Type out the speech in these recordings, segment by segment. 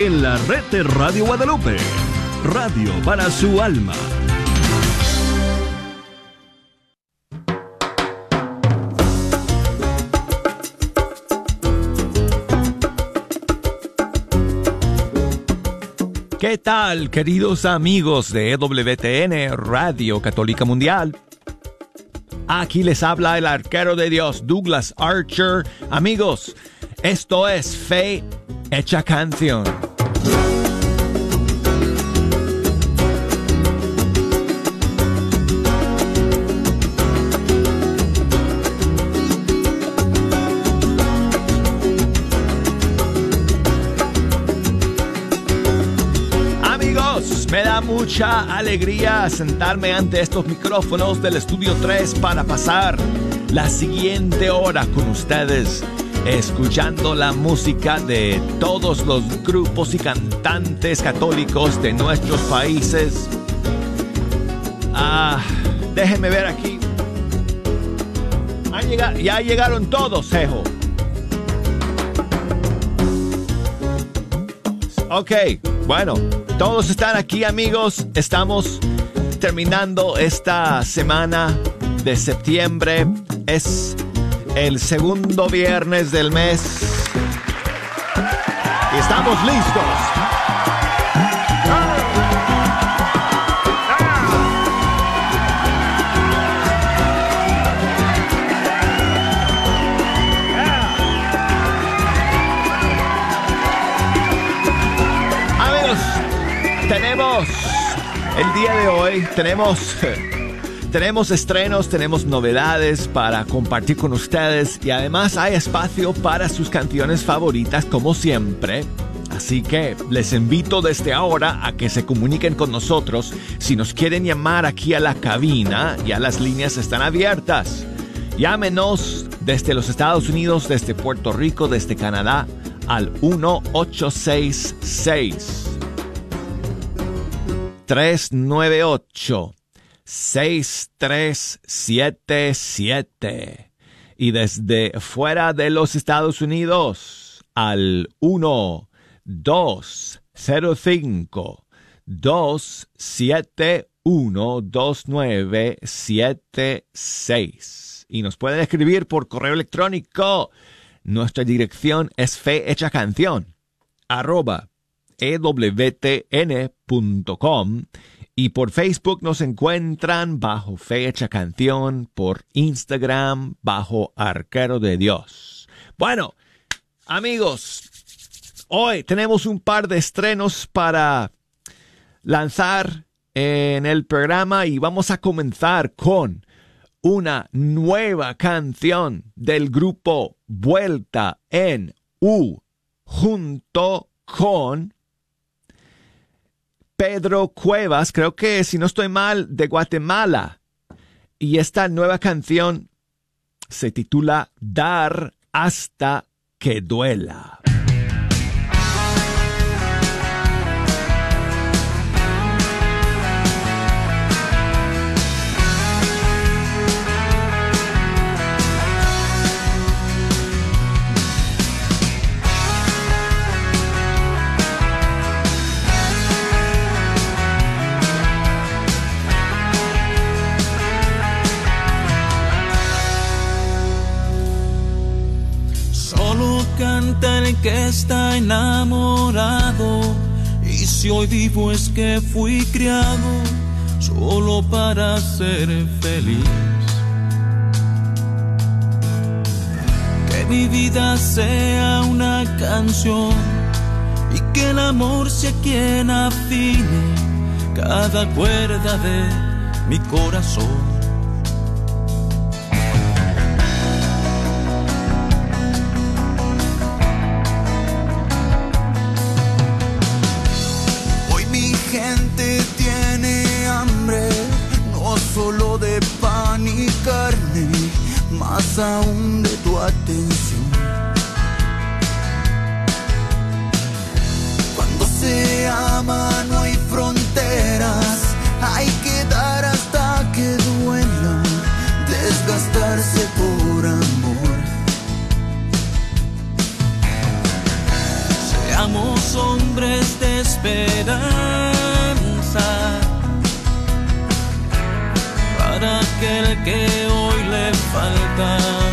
en la red de Radio Guadalupe. Radio para su alma. ¿Qué tal, queridos amigos de EWTN Radio Católica Mundial? Aquí les habla el arquero de Dios, Douglas Archer. Amigos, esto es Fe Hecha Canción. Mucha alegría sentarme ante estos micrófonos del Estudio 3 para pasar la siguiente hora con ustedes, escuchando la música de todos los grupos y cantantes católicos de nuestros países. Ah, déjenme ver aquí. ya llegaron todos, Ejo. Ok, bueno, todos están aquí amigos. Estamos terminando esta semana de septiembre. Es el segundo viernes del mes. Y estamos listos El día de hoy tenemos, tenemos estrenos, tenemos novedades para compartir con ustedes y además hay espacio para sus canciones favoritas como siempre. Así que les invito desde ahora a que se comuniquen con nosotros. Si nos quieren llamar aquí a la cabina, ya las líneas están abiertas. Llámenos desde los Estados Unidos, desde Puerto Rico, desde Canadá al 1866 398 6377 y desde fuera de los Estados Unidos al 1 205 271 2976 y nos pueden escribir por correo electrónico. Nuestra dirección es fe hecha canción y por Facebook nos encuentran bajo Fecha Canción, por Instagram bajo Arquero de Dios. Bueno, amigos, hoy tenemos un par de estrenos para lanzar en el programa y vamos a comenzar con una nueva canción del grupo Vuelta en U junto con Pedro Cuevas, creo que si no estoy mal, de Guatemala. Y esta nueva canción se titula Dar hasta que duela. Está enamorado. Y si hoy vivo es que fui criado solo para ser feliz. Que mi vida sea una canción y que el amor sea quien afine cada cuerda de mi corazón. Aún de tu atención. Cuando se ama falta.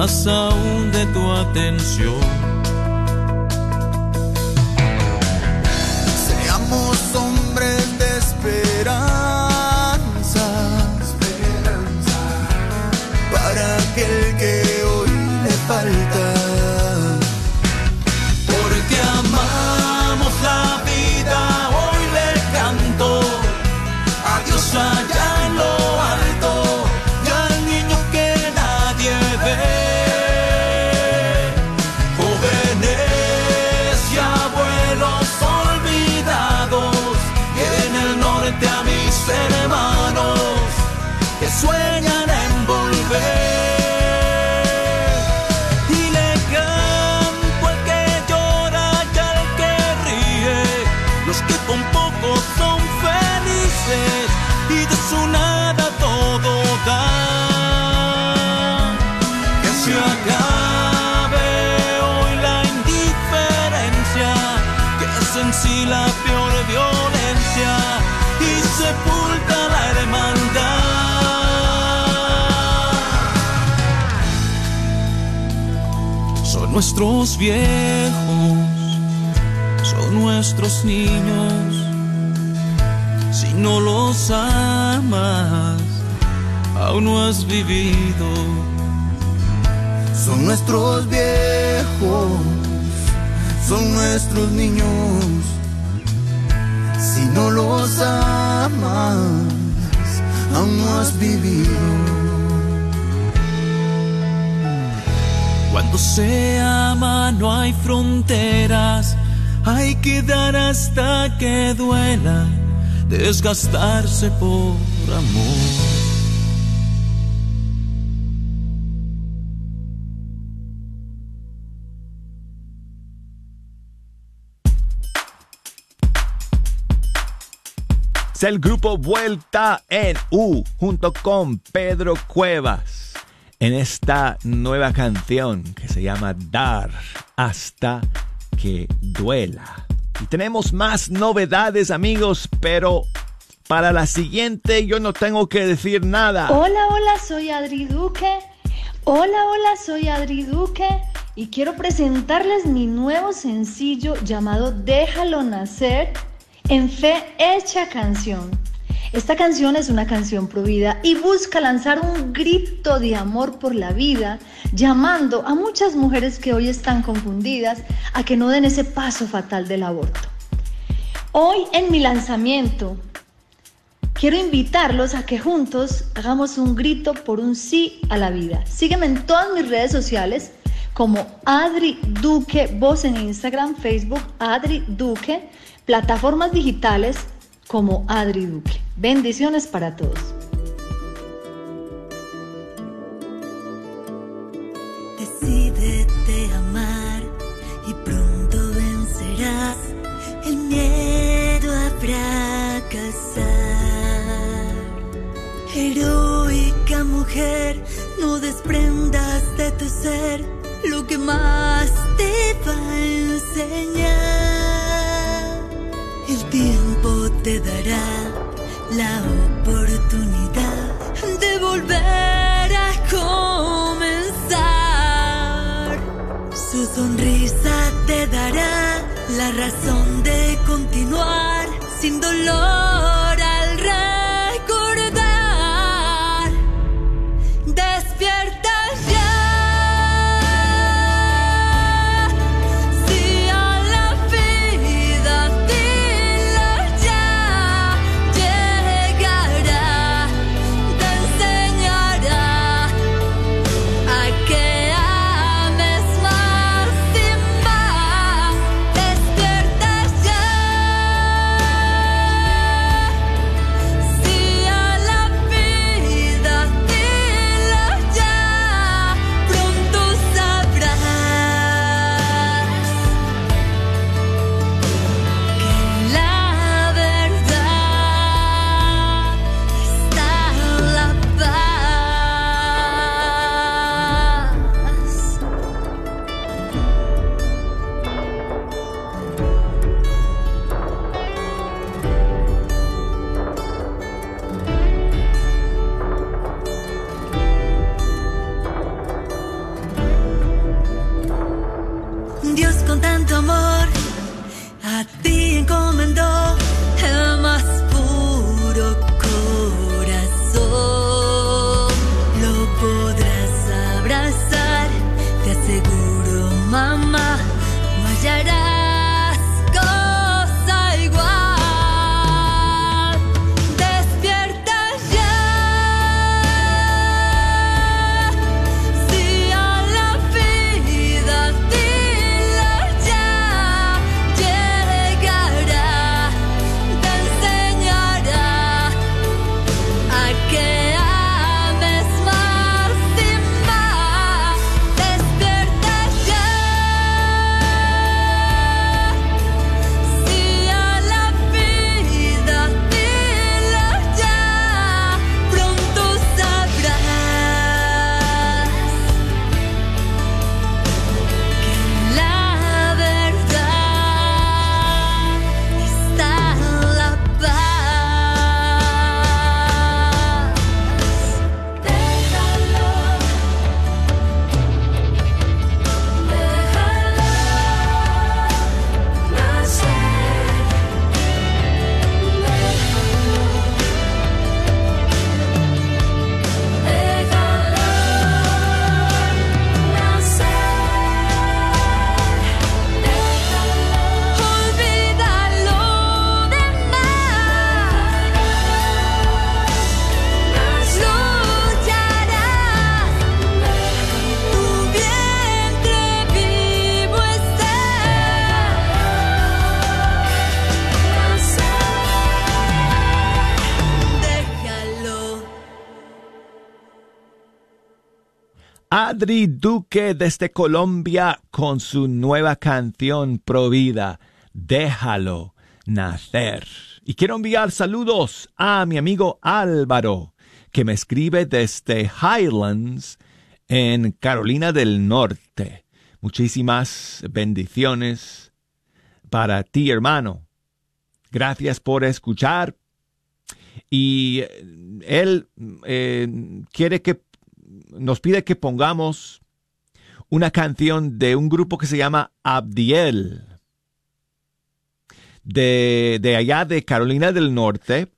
Más aún de tu atención. Nuestros viejos, son nuestros niños. Si no los amas, aún no has vivido. Son nuestros viejos, son nuestros niños. Si no los amas, aún no has vivido. Cuando se ama no hay fronteras, hay que dar hasta que duela, desgastarse por amor. El grupo Vuelta en U junto con Pedro Cuevas en esta nueva canción que se llama Dar hasta que duela. Y tenemos más novedades amigos, pero para la siguiente yo no tengo que decir nada. Hola, hola, soy Adri Duque. Hola, hola, soy Adri Duque y quiero presentarles mi nuevo sencillo llamado Déjalo Nacer en Fe Hecha Canción. Esta canción es una canción pro vida y busca lanzar un grito de amor por la vida, llamando a muchas mujeres que hoy están confundidas a que no den ese paso fatal del aborto. Hoy en mi lanzamiento quiero invitarlos a que juntos hagamos un grito por un sí a la vida. Sígueme en todas mis redes sociales como Adri Duque, voz en Instagram, Facebook, Adri Duque, plataformas digitales como Adri Duque. Bendiciones para todos. Decídete amar y pronto vencerás el miedo a fracasar. Heroica mujer, no desprendas de tu ser lo que más te va a enseñar. El tiempo te dará la oportunidad de volver a comenzar. Su sonrisa te dará la razón de continuar sin dolor no hallarás Adri Duque desde Colombia con su nueva canción Provida, Déjalo nacer. Y quiero enviar saludos a mi amigo Álvaro, que me escribe desde Highlands, en Carolina del Norte. Muchísimas bendiciones para ti, hermano. Gracias por escuchar. Y eh, él eh, quiere que nos pide que pongamos una canción de un grupo que se llama Abdiel, de, de allá de Carolina del Norte.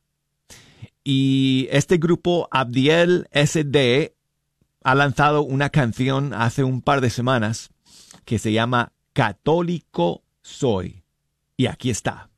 Y este grupo Abdiel SD ha lanzado una canción hace un par de semanas que se llama Católico Soy. Y aquí está.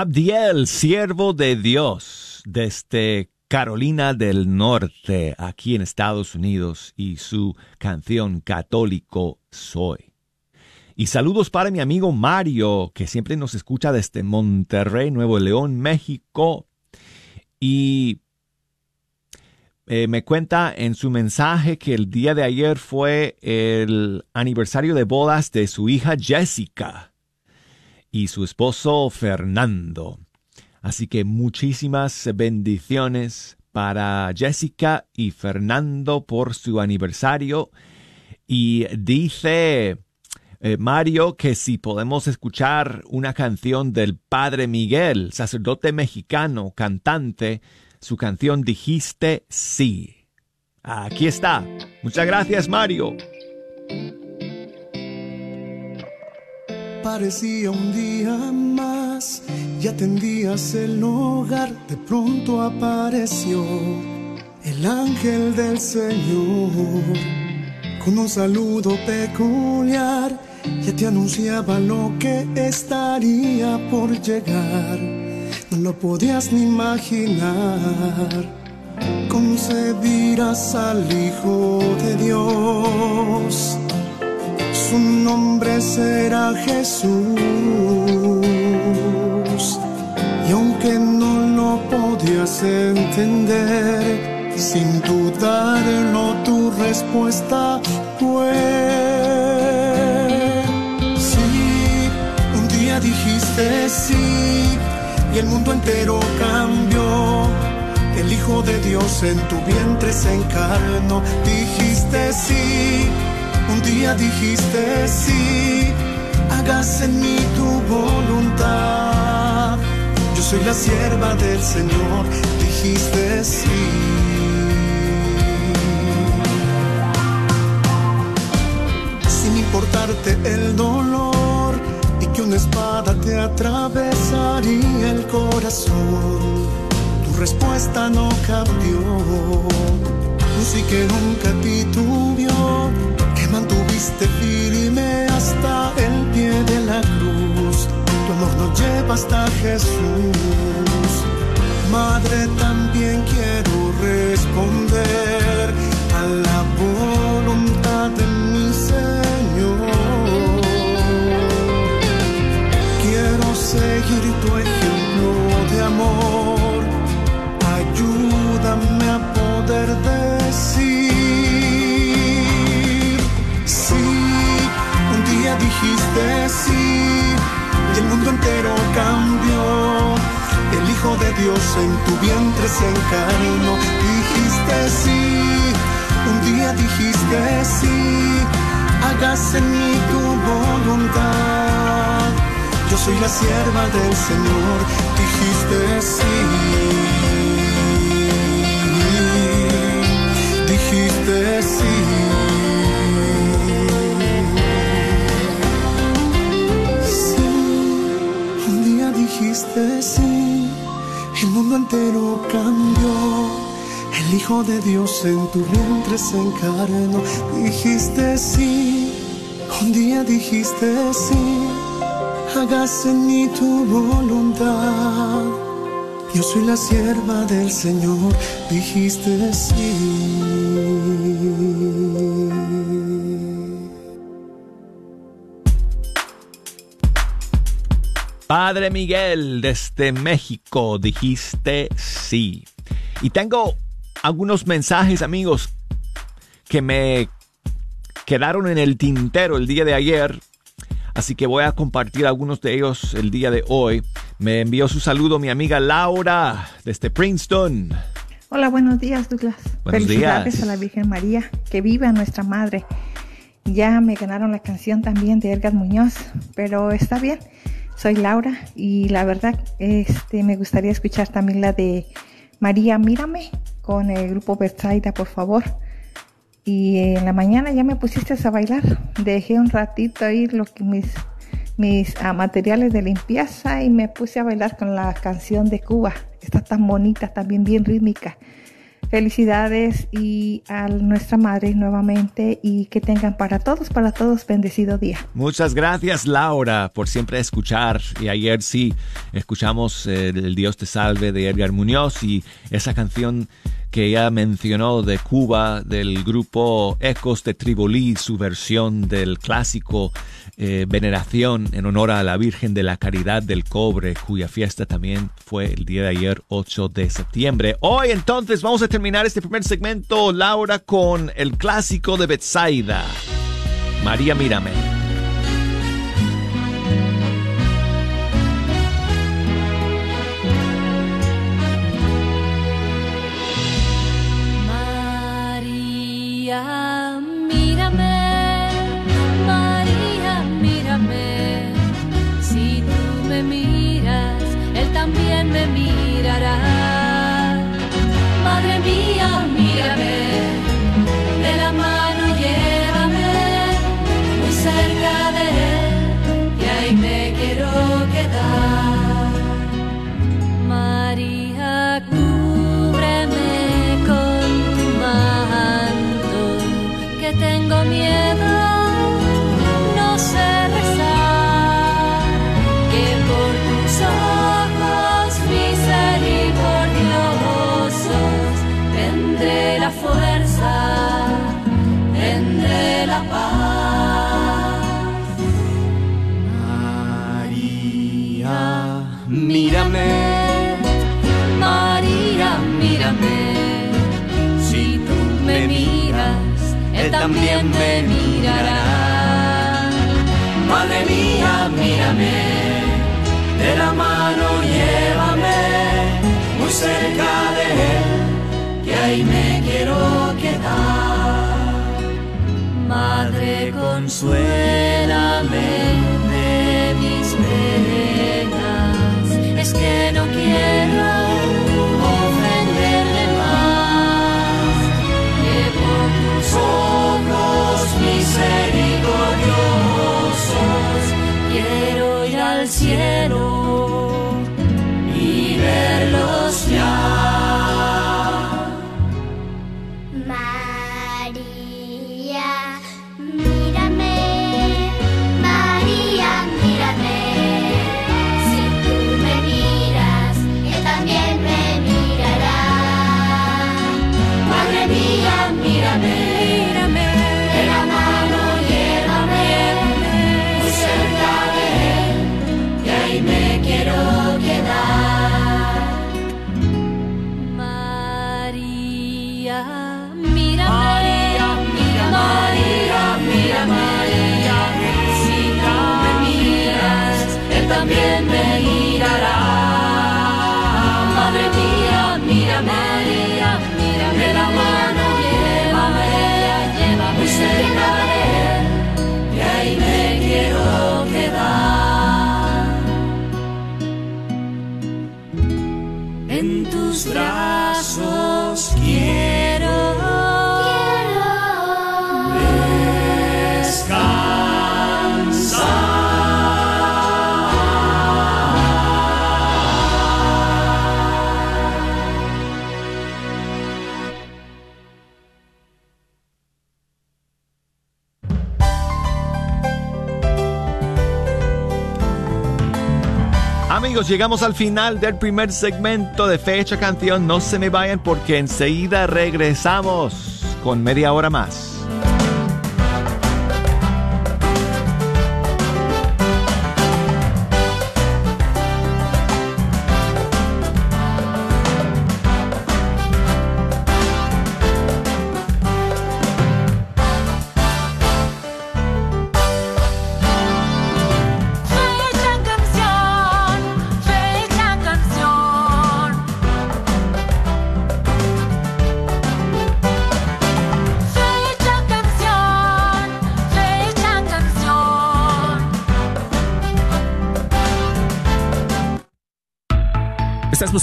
Abdiel, siervo de Dios, desde Carolina del Norte, aquí en Estados Unidos, y su canción Católico Soy. Y saludos para mi amigo Mario, que siempre nos escucha desde Monterrey, Nuevo León, México. Y eh, me cuenta en su mensaje que el día de ayer fue el aniversario de bodas de su hija Jessica y su esposo Fernando. Así que muchísimas bendiciones para Jessica y Fernando por su aniversario. Y dice eh, Mario que si podemos escuchar una canción del Padre Miguel, sacerdote mexicano, cantante, su canción Dijiste sí. Aquí está. Muchas gracias, Mario. Parecía un día más y atendías el hogar, de pronto apareció el ángel del Señor con un saludo peculiar. Ya te anunciaba lo que estaría por llegar, no lo podías ni imaginar. Concebirás al Hijo de Dios su nombre será Jesús. Y aunque no lo podías entender, sin dudarlo tu respuesta fue sí. Un día dijiste sí y el mundo entero cambió. El Hijo de Dios en tu vientre se encarnó. Dijiste sí un día dijiste sí, hágase en mí tu voluntad. Yo soy la sierva del Señor, dijiste sí. Sin importarte el dolor y que una espada te atravesaría el corazón, tu respuesta no cambió. Sí que nunca titubió mantuviste firme hasta el pie de la cruz. Tu amor nos lleva hasta Jesús. Madre, también quiero sierva del Señor, dijiste sí. Dijiste sí. dijiste sí, el mundo entero cambió. El Hijo de Dios en tu vientre se encarnó. Dijiste sí, un día dijiste sí, hágase mí tu voluntad. Yo soy la sierva del Señor, dijiste sí. Padre Miguel, desde México, dijiste sí. Y tengo algunos mensajes, amigos, que me quedaron en el tintero el día de ayer. Así que voy a compartir algunos de ellos el día de hoy. Me envió su saludo mi amiga Laura desde Princeton. Hola, buenos días, Douglas. Buenos Felicidades días. a la Virgen María. Que viva nuestra madre. Ya me ganaron la canción también de Edgar Muñoz, pero está bien. Soy Laura y la verdad este, me gustaría escuchar también la de María Mírame con el grupo Betsaida, por favor. Y en la mañana ya me pusiste a bailar. Dejé un ratito ahí lo mis, mis ah, materiales de limpieza y me puse a bailar con la canción de Cuba. Está tan bonita, también bien rítmica. Felicidades y a nuestra madre nuevamente y que tengan para todos, para todos bendecido día. Muchas gracias Laura por siempre escuchar. Y ayer sí escuchamos eh, El Dios te salve de Edgar Muñoz y esa canción que ella mencionó de Cuba, del grupo Ecos de Tribolí, su versión del clásico eh, Veneración en honor a la Virgen de la Caridad del Cobre, cuya fiesta también fue el día de ayer, 8 de septiembre. Hoy entonces vamos a terminar este primer segmento, Laura, con el clásico de Betsaida, María Mírame. También Madre, llegamos al final del primer segmento de Fecha Canción. No se me vayan porque enseguida regresamos con media hora más.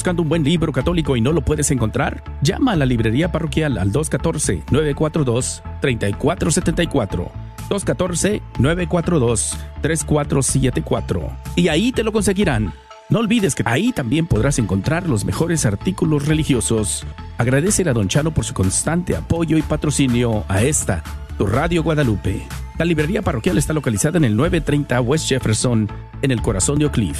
Buscando un buen libro católico y no lo puedes encontrar? Llama a la librería parroquial al 214-942-3474. 214-942-3474. Y ahí te lo conseguirán. No olvides que ahí también podrás encontrar los mejores artículos religiosos Agradece a Don Chano por su constante apoyo y patrocinio a esta, tu Radio Guadalupe. La librería parroquial está localizada en el 930 West Jefferson, en el corazón de Oak Cliff.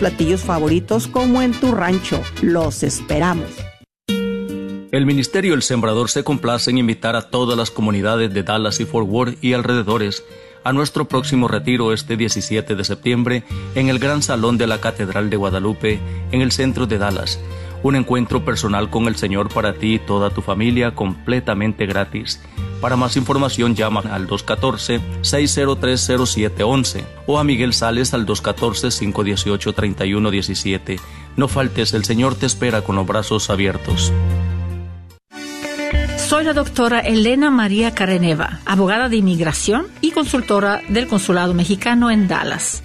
platillos favoritos como en tu rancho. Los esperamos. El Ministerio El Sembrador se complace en invitar a todas las comunidades de Dallas y Fort Worth y alrededores a nuestro próximo retiro este 17 de septiembre en el Gran Salón de la Catedral de Guadalupe en el centro de Dallas. Un encuentro personal con el Señor para ti y toda tu familia completamente gratis. Para más información llama al 214-6030711 o a Miguel Sales al 214-518-3117. No faltes, el Señor te espera con los brazos abiertos. Soy la doctora Elena María Careneva, abogada de inmigración y consultora del Consulado Mexicano en Dallas.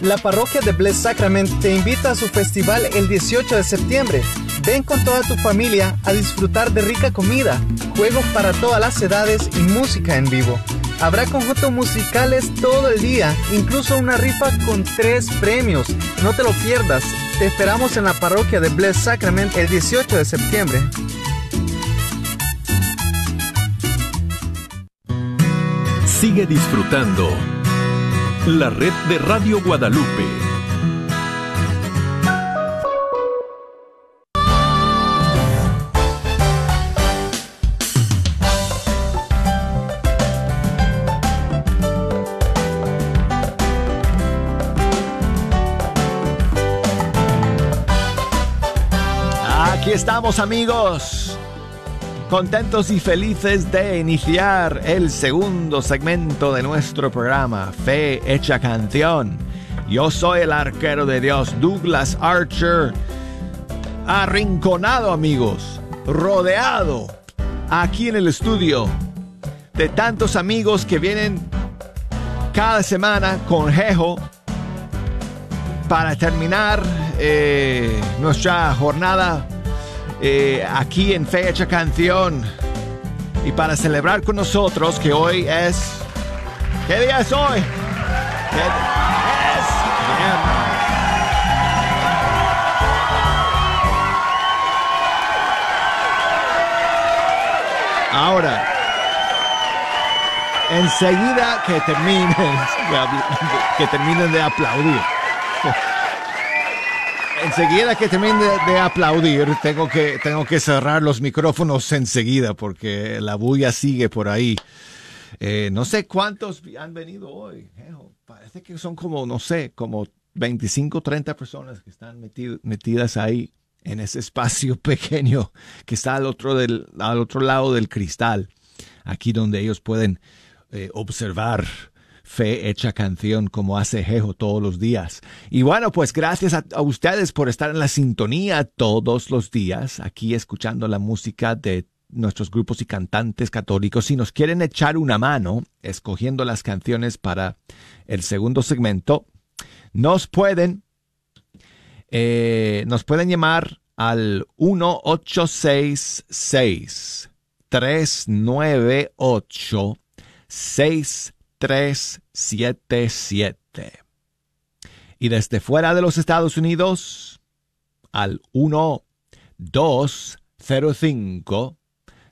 La parroquia de Bless Sacrament te invita a su festival el 18 de septiembre. Ven con toda tu familia a disfrutar de rica comida, juegos para todas las edades y música en vivo. Habrá conjuntos musicales todo el día, incluso una rifa con tres premios. No te lo pierdas. Te esperamos en la parroquia de Bless Sacrament el 18 de septiembre. Sigue disfrutando la red de Radio Guadalupe. Aquí estamos amigos, contentos y felices de iniciar el segundo segmento de nuestro programa, Fe Hecha Canción. Yo soy el arquero de Dios, Douglas Archer, arrinconado amigos, rodeado aquí en el estudio de tantos amigos que vienen cada semana con Jejo para terminar eh, nuestra jornada eh, aquí en Fecha Canción y para celebrar con nosotros que hoy es... ¿Qué día es hoy? ¿Qué. Ahora, enseguida que terminen, que terminen de aplaudir enseguida que termine de, aplaudir, tengo que, tengo que cerrar los micrófonos enseguida porque la bulla sigue por ahí. Eh, no sé cuántos han venido hoy. Parece que son como, no sé, como 25, 30 personas que están metidas ahí en ese espacio pequeño que está al otro, del, al otro lado del cristal, aquí donde ellos pueden eh, observar Fe hecha canción como hace Jejo todos los días. Y bueno, pues gracias a, ustedes por estar en la sintonía todos los días, aquí escuchando la música de nuestros grupos y cantantes católicos. Si nos quieren echar una mano escogiendo las canciones para el segundo segmento, nos pueden, eh, nos pueden llamar al 1866 398 6 377. Y desde fuera de los Estados Unidos al 1 205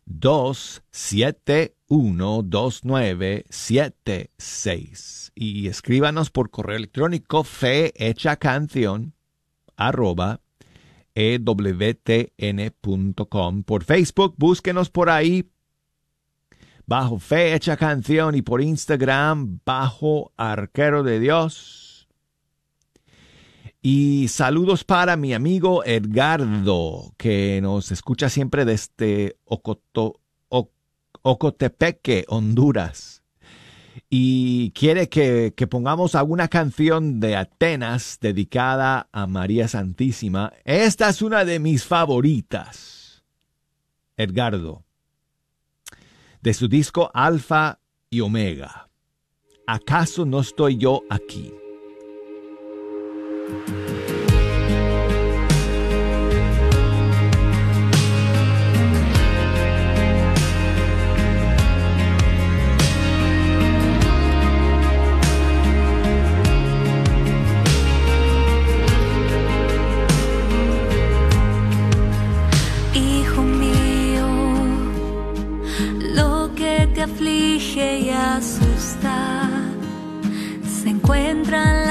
271 2976 y escríbanos por correo electrónico fe hecha canción arroba ewtn.com. Por Facebook, búsquenos por ahí bajo Fe Hecha Canción y por Instagram bajo Arquero de Dios. Y saludos para mi amigo Edgardo, que nos escucha siempre desde Ocotepeque, Honduras. Y quiere que, que pongamos alguna canción de Atenas dedicada a María Santísima. Esta es una de mis favoritas. Edgardo de su disco Alfa y Omega. ¿Acaso no estoy yo aquí?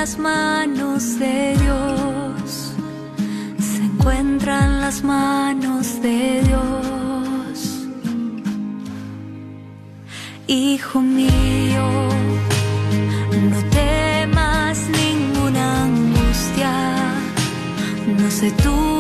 Las manos de Dios, se encuentran las manos de Dios. Hijo mío, no temas ninguna angustia, no se turbe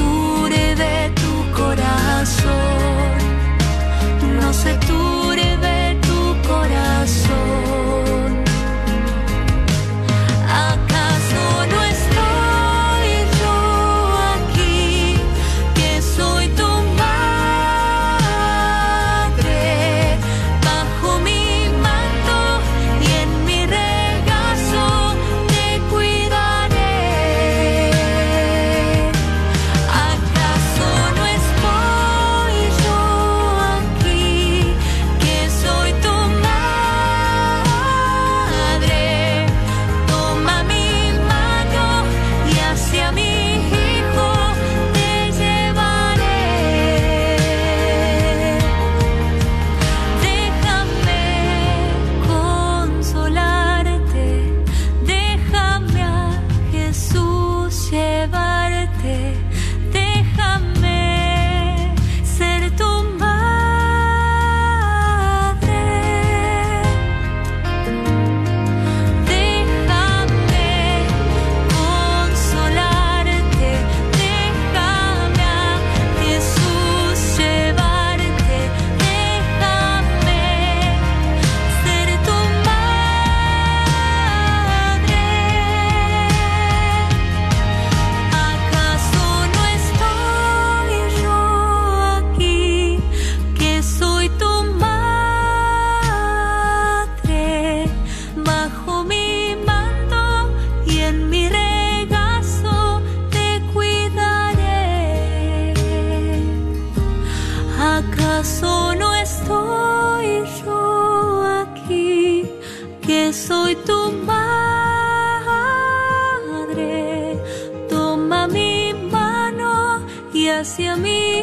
no se turbe tu corazón, no se turbe tu corazón. Que soy tu madre? Toma mi mano y hacia mi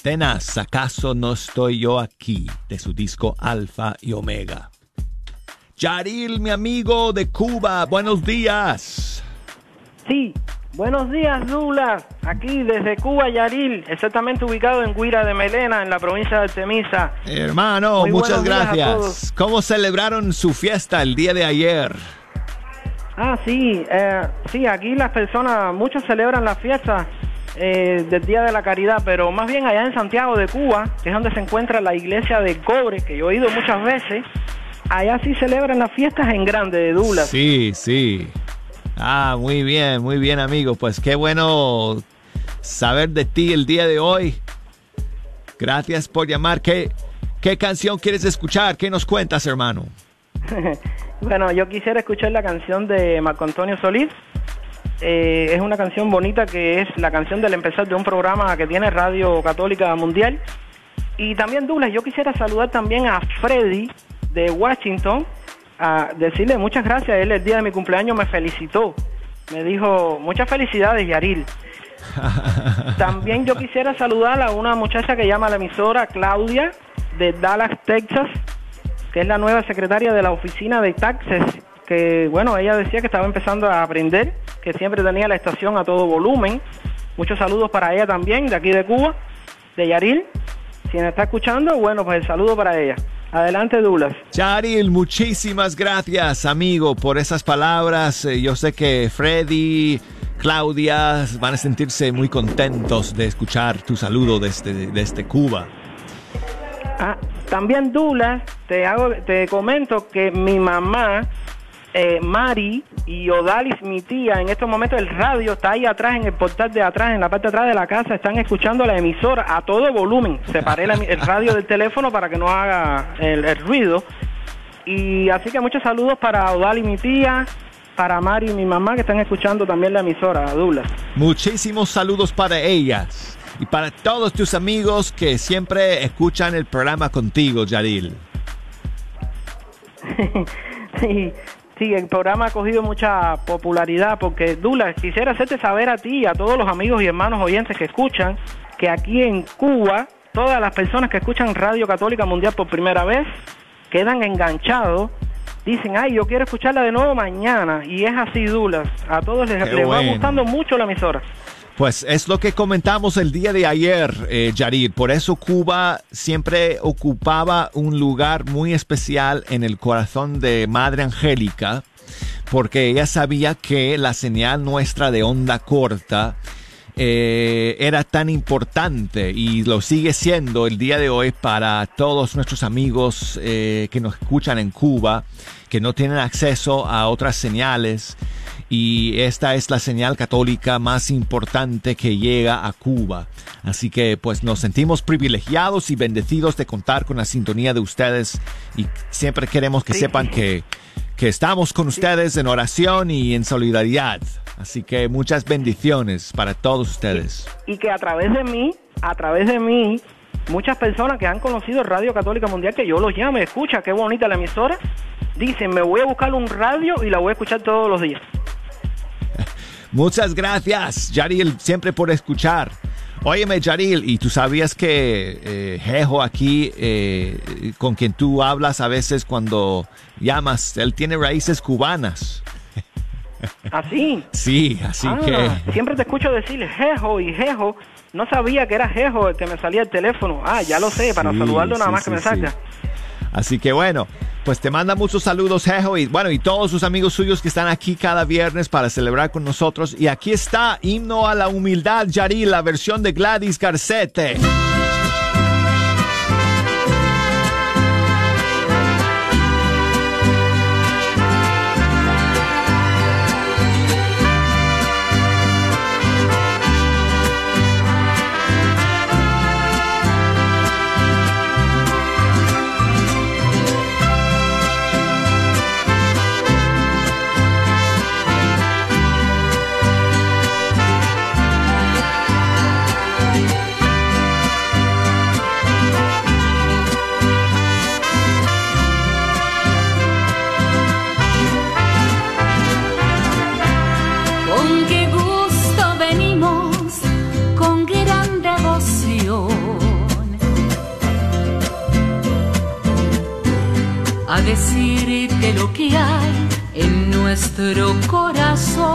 Atenas, ¿acaso no estoy yo aquí? De su disco Alfa y Omega. Yaril, mi amigo de Cuba, buenos días. Sí, buenos días, Douglas. Aquí desde Cuba, Yaril, exactamente ubicado en Guira de Melena, en la provincia de Temisa. Hermano, Muy muchas gracias. ¿Cómo celebraron su fiesta el día de ayer? Ah, sí, eh, sí, aquí las personas, muchos celebran la fiesta eh, del Día de la Caridad, pero más bien allá en Santiago de Cuba, que es donde se encuentra la iglesia de Cobre, que yo he ido muchas veces, allá sí celebran las fiestas en grande de Douglas. Sí, sí. Ah, muy bien, muy bien, amigo. Pues qué bueno saber de ti el día de hoy. Gracias por llamar. ¿Qué, qué canción quieres escuchar? ¿Qué nos cuentas, hermano? bueno, yo quisiera escuchar la canción de Marco Antonio Solís. Eh, es una canción bonita que es la canción del empezar de un programa que tiene Radio Católica Mundial. Y también, Douglas, yo quisiera saludar también a Freddy de Washington, a decirle muchas gracias. Él el día de mi cumpleaños me felicitó. Me dijo, muchas felicidades, Yaril. También yo quisiera saludar a una muchacha que llama a la emisora, Claudia, de Dallas, Texas, que es la nueva secretaria de la oficina de taxes, que bueno, ella decía que estaba empezando a aprender, que siempre tenía la estación a todo volumen. Muchos saludos para ella también, de aquí de Cuba, de Yaril. Si me está escuchando, bueno, pues el saludo para ella. Adelante, Douglas. Charil, muchísimas gracias, amigo, por esas palabras. Eh, Yo sé que Freddy, Claudia van a sentirse muy contentos de escuchar tu saludo desde, desde Cuba. Ah, también Douglas, te hago, te comento que mi mamá, eh, Mari y Odalis, mi tía, en estos momentos el radio está ahí atrás, en el portal de atrás, en la parte de atrás de la casa, están escuchando la emisora a todo volumen. Separé la el radio del teléfono para que no haga el, el ruido. Y así que muchos saludos para Odalis, mi tía, para Mari y mi mamá que están escuchando también la emisora, Douglas. Muchísimos saludos para ellas y para todos tus amigos que siempre escuchan el programa contigo, Yaril. Sí, sí, el programa ha cogido mucha popularidad porque, Dula, quisiera hacerte saber a ti y a todos los amigos y hermanos oyentes que escuchan que aquí en Cuba, todas las personas que escuchan Radio Católica Mundial por primera vez quedan enganchados. Dicen, ay, yo quiero escucharla de nuevo mañana. Y es así, Dulas. A todos les, va gustando mucho la emisora. Pues es lo que comentamos el día de ayer, eh. Por eso Cuba siempre ocupaba un lugar muy especial en el corazón de Madre Angélica, porque ella sabía que la señal nuestra de onda corta eh, era tan importante y lo sigue siendo el día de hoy para todos nuestros amigos eh, que nos escuchan en Cuba, que no tienen acceso a otras señales y esta es la señal católica más importante que llega a Cuba. Así que pues nos sentimos privilegiados y bendecidos de contar con la sintonía de ustedes y siempre queremos que sepan que, que estamos con ustedes en oración y en solidaridad. Así que muchas bendiciones para todos ustedes. y que a través de mí, a través de mí, muchas personas que han conocido Radio Católica Mundial, que yo los llame, escucha, qué bonita la emisora, dicen, me voy a buscar un radio y la voy a escuchar todos los días. Muchas gracias, Yaril, siempre por escuchar. Óyeme, Yaril, ¿y tú sabías que eh, Jejo aquí, eh, con quien tú hablas a veces cuando llamas, él tiene raíces cubanas? Así. Sí, así Ah, que... Siempre te escucho decir Jejo y Jejo. No sabía que era Jejo el que me salía el teléfono. Ah, ya lo sé, para Sí, saludarlo nada sí, más que sí, me salga. sí. Así que bueno, pues te manda muchos saludos, Jejo, y bueno, y todos sus amigos suyos que están aquí cada viernes para celebrar con nosotros. Y aquí está, himno a la humildad, Yaril, la versión de Gladys Garcete. Decirte lo que hay en nuestro corazón.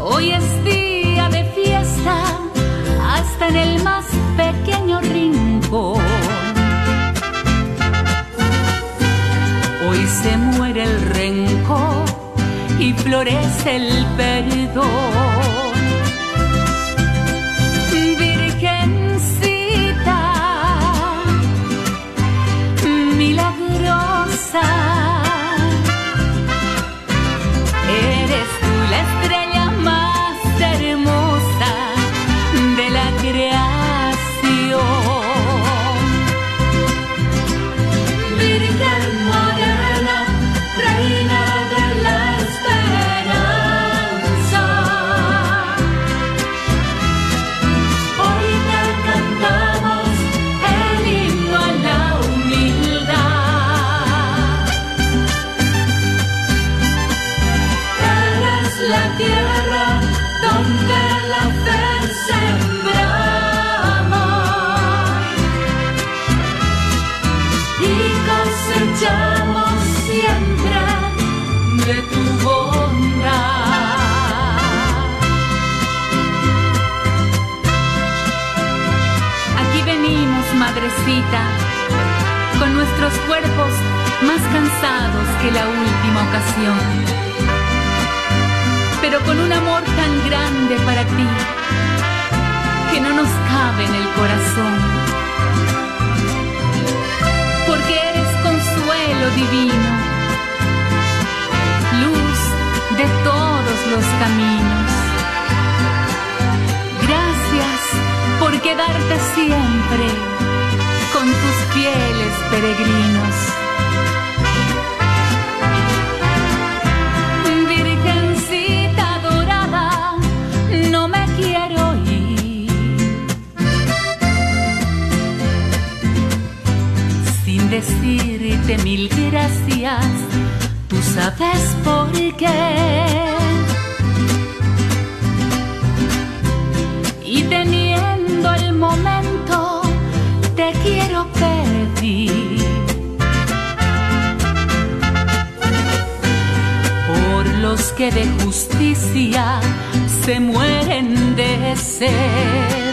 Hoy es día de fiesta, hasta en el más pequeño rincón. Hoy se muere el rencor y florece el perdón. Que la última ocasión pero con un amor tan grande para ti que no nos cabe en el corazón. Porque eres consuelo divino, luz de todos los caminos. Gracias por quedarte siempre con tus fieles peregrinos. Mil gracias. Tú sabes por qué. Y teniendo el momento, te quiero pedir. por los que de justicia se mueren de sed.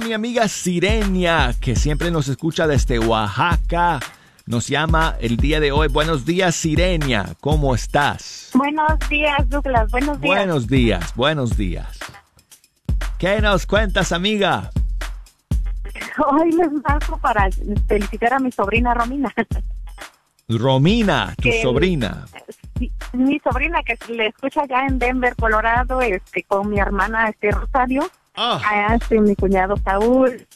A mi amiga Sirenia, que siempre nos escucha desde Oaxaca. Nos llama el día de hoy. Buenos días, Sirenia. ¿Cómo estás? Buenos días, Douglas. Buenos días. Buenos días, buenos días. ¿Qué nos cuentas, amiga? Hoy les marco para felicitar a mi sobrina Romina. Romina, tu Que- sobrina. Sí, mi sobrina que le escucha ya en Denver, Colorado, este, con mi hermana este Rosario, ah, este, mi cuñado Saúl,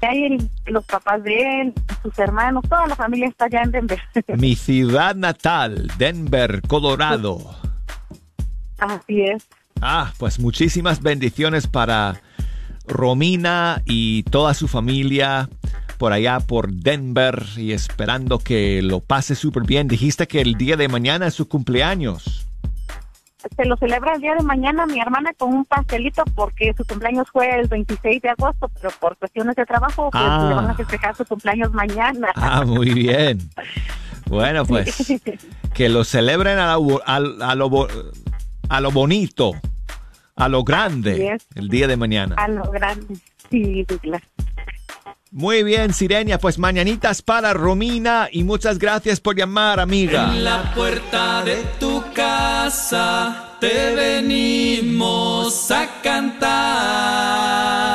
y ahí el- los papás de él, sus hermanos, toda la familia está allá en Denver. Mi ciudad natal, Denver, Colorado. Así es. Ah, pues muchísimas bendiciones para Romina y toda su familia por allá por Denver y esperando que lo pase súper bien. Dijiste que el día de mañana es su cumpleaños. Se lo celebra el día de mañana mi hermana con un pastelito porque su cumpleaños fue el 26 de agosto, pero por cuestiones de trabajo pues, Ah. le van a festejar su cumpleaños mañana. Ah, muy bien. Bueno, pues que lo celebren a lo, a, a lo, a lo bonito, a lo grande, el día de mañana. A lo grande. Sí, Douglas. Muy bien, Sirenia, pues mañanitas para Romina y muchas gracias por llamar, amiga. En la puerta de tu casa te venimos a cantar.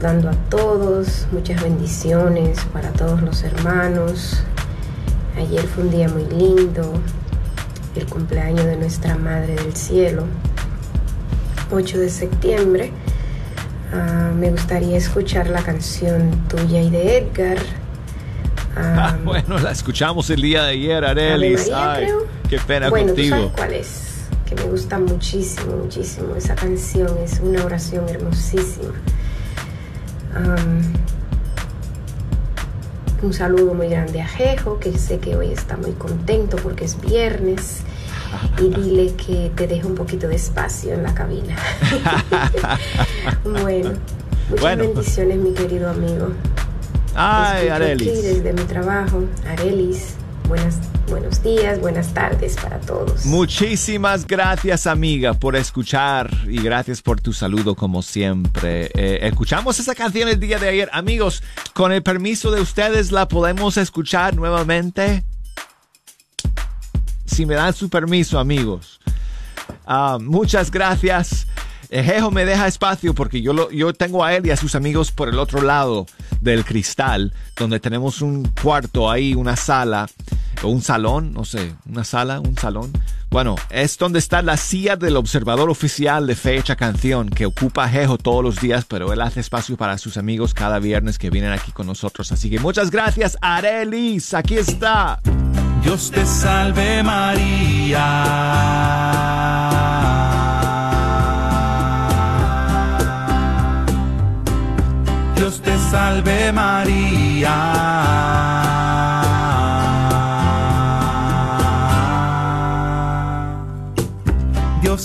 Saludando a todos, muchas bendiciones para todos los hermanos. Ayer fue un día muy lindo, el cumpleaños de nuestra Madre del Cielo, 8 de septiembre. Ah, me gustaría escuchar la canción tuya y de Edgar. Ah, bueno, la escuchamos el día de ayer, Arelis. Ay, qué pena bueno, ¿tú contigo. sabes cuál es? Que me gusta muchísimo, muchísimo. Esa canción es una oración hermosísima. Am, un saludo muy grande a Jejo, que sé que hoy está muy contento porque es viernes. Y dile que te deje un poquito de espacio en la cabina. bueno, muchas Bueno. bendiciones, mi querido amigo. Ay, Arelis. desde mi trabajo. Arelis, buenas, buenos días, buenas tardes para todos. Muchísimas gracias, amiga, por escuchar y gracias por tu saludo, como siempre. Eh, escuchamos esa canción el día de ayer. Amigos, con el permiso de ustedes, ¿la podemos escuchar nuevamente? Si me dan su permiso, amigos. Ah, muchas gracias. Eh, Jejo me deja espacio porque yo, lo, yo tengo a él y a sus amigos por el otro lado del cristal, donde tenemos un cuarto ahí, una sala o un salón, no sé, una sala, un salón. Bueno, es donde está la silla del observador oficial de Fecha Canción que ocupa Jejo todos los días, pero él hace espacio para sus amigos cada viernes que vienen aquí con nosotros. Así que muchas gracias, Arelis. Aquí está. Dios te salve María. Dios te salve María.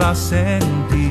llevas en ti.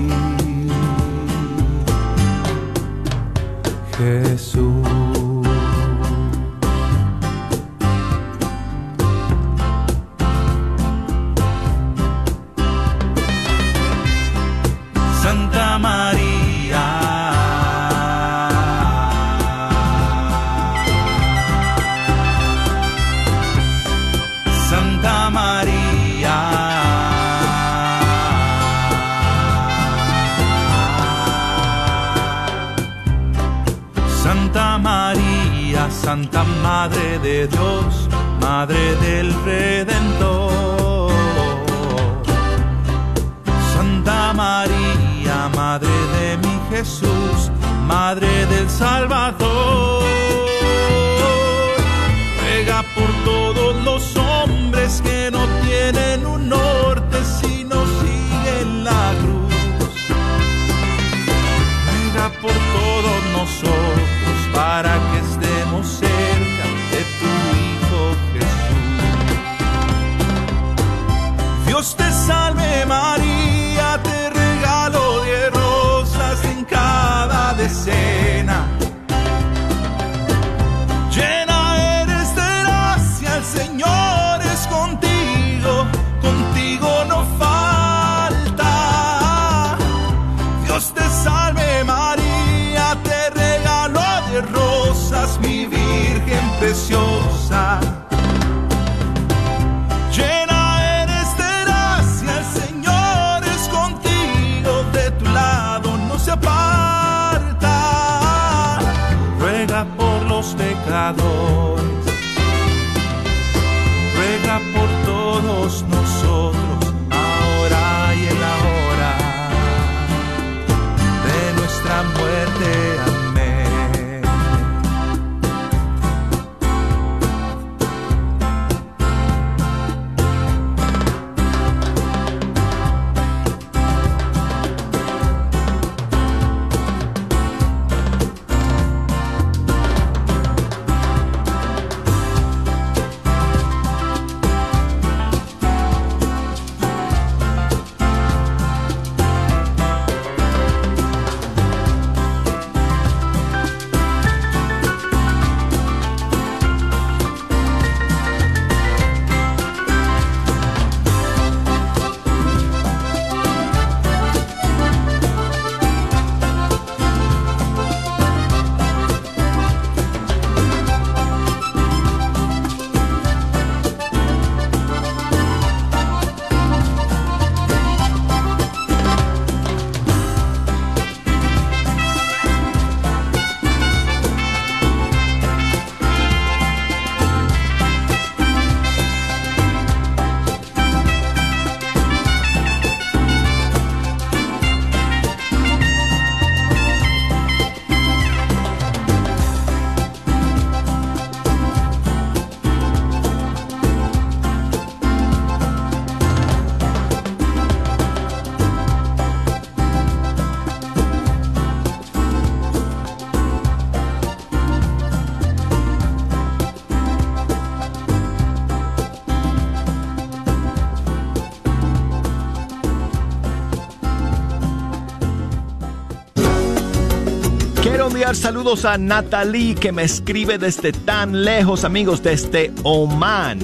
Saludos a Natalie que me escribe desde tan lejos, amigos, desde Oman,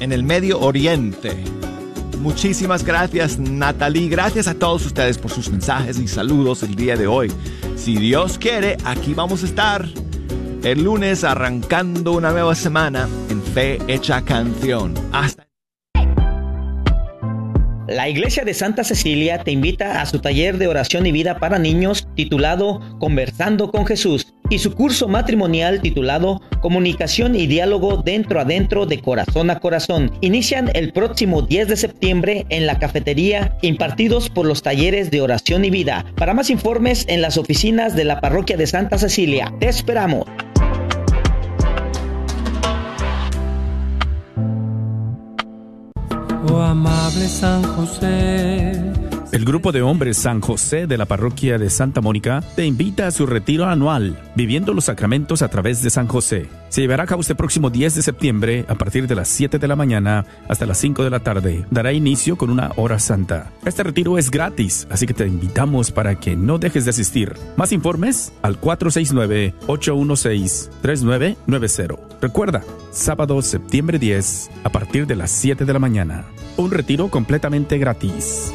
en el Medio Oriente. Muchísimas gracias Natalie, gracias a todos ustedes por sus mensajes y saludos el día de hoy. Si Dios quiere, aquí vamos a estar el lunes arrancando una nueva semana en Fe Hecha Canción. Hasta la Iglesia de Santa Cecilia te invita a su taller de oración y vida para niños titulado Conversando con Jesús y su curso matrimonial titulado Comunicación y Diálogo dentro a dentro de corazón a corazón. Inician el próximo 10 de septiembre en la cafetería impartidos por los talleres de oración y vida. Para más informes en las oficinas de la parroquia de Santa Cecilia. Te esperamos. Amable San José El grupo de hombres San José de la parroquia de Santa Mónica te invita a su retiro anual, Viviendo los Sacramentos a través de San José. Se llevará a cabo este próximo 10 de septiembre a partir de las 7 de la mañana hasta las 5 de la tarde. Dará inicio con una hora santa. Este retiro es gratis, así que te invitamos para que no dejes de asistir. Más informes al 469-816-3990. Recuerda, sábado septiembre 10 a partir de las 7 de la mañana. Un retiro completamente gratis.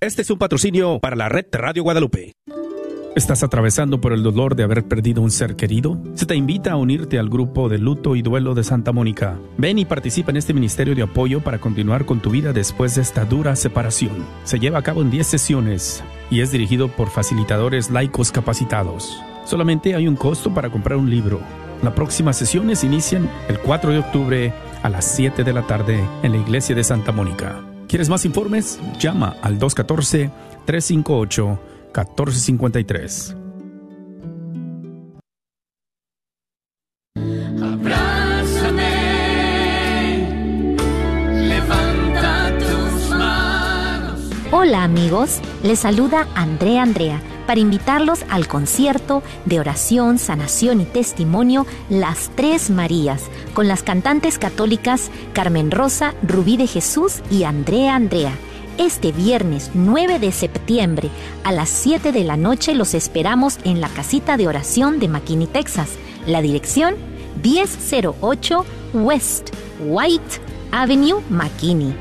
Este es un patrocinio para la red Radio Guadalupe. ¿Estás atravesando por el dolor de haber perdido un ser querido? Se te invita a unirte al grupo de luto y duelo de Santa Mónica. Ven y participa en este ministerio de apoyo para continuar con tu vida después de esta dura separación. Se lleva a cabo en 10 sesiones y es dirigido por facilitadores laicos capacitados. Solamente hay un costo para comprar un libro. Las próximas sesiones inician el 4 de octubre a las 7 de la tarde en la iglesia de Santa Mónica. ¿Quieres más informes? Llama al 214-358-1453. levanta tus manos. Hola amigos, les saluda Andrea Andrea para invitarlos al concierto de oración, sanación y testimonio Las Tres Marías, con las cantantes católicas Carmen Rosa, Rubí de Jesús y Andrea Andrea. Este viernes 9 de septiembre a las 7 de la noche los esperamos en la casita de oración de McKinney, Texas. La dirección 1008 West White Avenue, McKinney